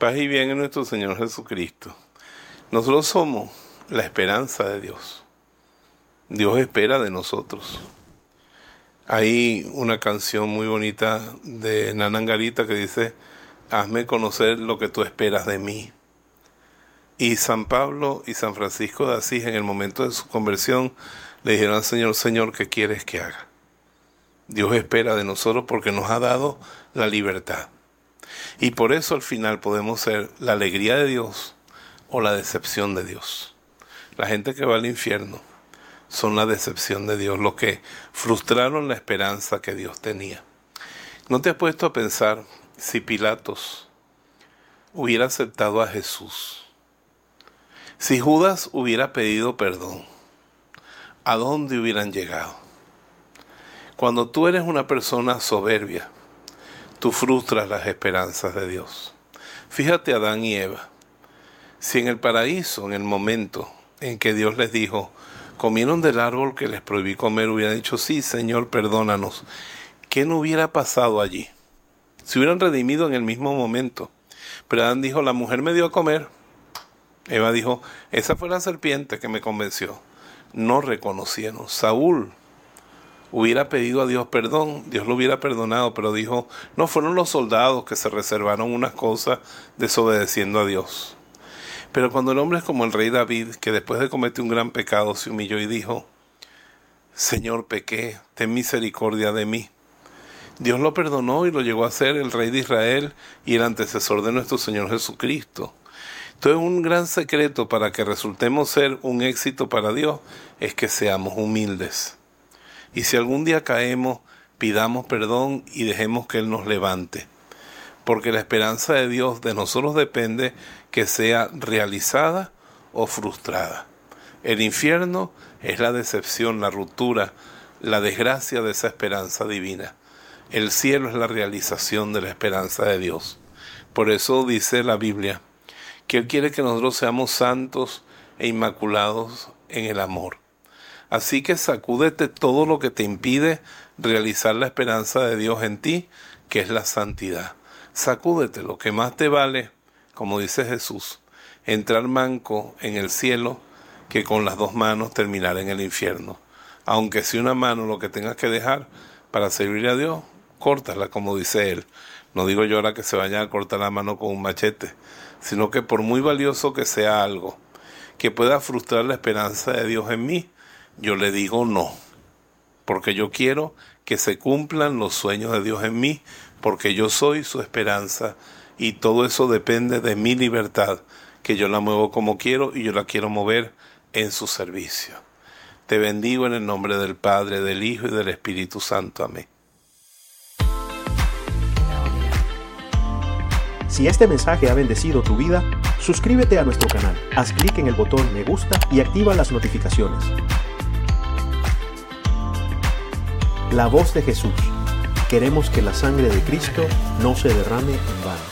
Paz y bien en nuestro Señor Jesucristo. Nosotros somos la esperanza de Dios. Dios espera de nosotros. Hay una canción muy bonita de Nanangarita que dice, hazme conocer lo que tú esperas de mí. Y San Pablo y San Francisco de Asís en el momento de su conversión le dijeron al Señor, Señor, ¿qué quieres que haga? Dios espera de nosotros porque nos ha dado la libertad. Y por eso al final podemos ser la alegría de Dios o la decepción de Dios. La gente que va al infierno son la decepción de Dios, los que frustraron la esperanza que Dios tenía. ¿No te has puesto a pensar si Pilatos hubiera aceptado a Jesús? Si Judas hubiera pedido perdón, ¿a dónde hubieran llegado? Cuando tú eres una persona soberbia, tú frustras las esperanzas de Dios. Fíjate Adán y Eva. Si en el paraíso, en el momento en que Dios les dijo, comieron del árbol que les prohibí comer, hubieran dicho, sí, Señor, perdónanos. ¿Qué no hubiera pasado allí? Se hubieran redimido en el mismo momento. Pero Adán dijo, la mujer me dio a comer. Eva dijo, esa fue la serpiente que me convenció. No reconocieron. Saúl hubiera pedido a Dios perdón, Dios lo hubiera perdonado, pero dijo, no fueron los soldados que se reservaron unas cosas desobedeciendo a Dios. Pero cuando el hombre es como el rey David, que después de cometer un gran pecado se humilló y dijo, Señor, pequé, ten misericordia de mí. Dios lo perdonó y lo llegó a ser el rey de Israel y el antecesor de nuestro Señor Jesucristo. Entonces un gran secreto para que resultemos ser un éxito para Dios es que seamos humildes y si algún día caemos, pidamos perdón y dejemos que Él nos levante. Porque la esperanza de Dios de nosotros depende que sea realizada o frustrada. El infierno es la decepción, la ruptura, la desgracia de esa esperanza divina. El cielo es la realización de la esperanza de Dios. Por eso dice la Biblia que Él quiere que nosotros seamos santos e inmaculados en el amor. Así que sacúdete todo lo que te impide realizar la esperanza de Dios en ti, que es la santidad. Sacúdete lo que más te vale, como dice Jesús, entrar manco en el cielo que con las dos manos terminar en el infierno. Aunque si una mano lo que tengas que dejar para servir a Dios, córtala, como dice Él. No digo yo ahora que se vaya a cortar la mano con un machete, sino que por muy valioso que sea algo, que pueda frustrar la esperanza de Dios en mí, yo le digo no, porque yo quiero que se cumplan los sueños de Dios en mí, porque yo soy su esperanza y todo eso depende de mi libertad, que yo la muevo como quiero y yo la quiero mover en su servicio. Te bendigo en el nombre del Padre, del Hijo y del Espíritu Santo. Amén. Si este mensaje ha bendecido tu vida, suscríbete a nuestro canal, haz clic en el botón me gusta y activa las notificaciones. La voz de Jesús. Queremos que la sangre de Cristo no se derrame en vano.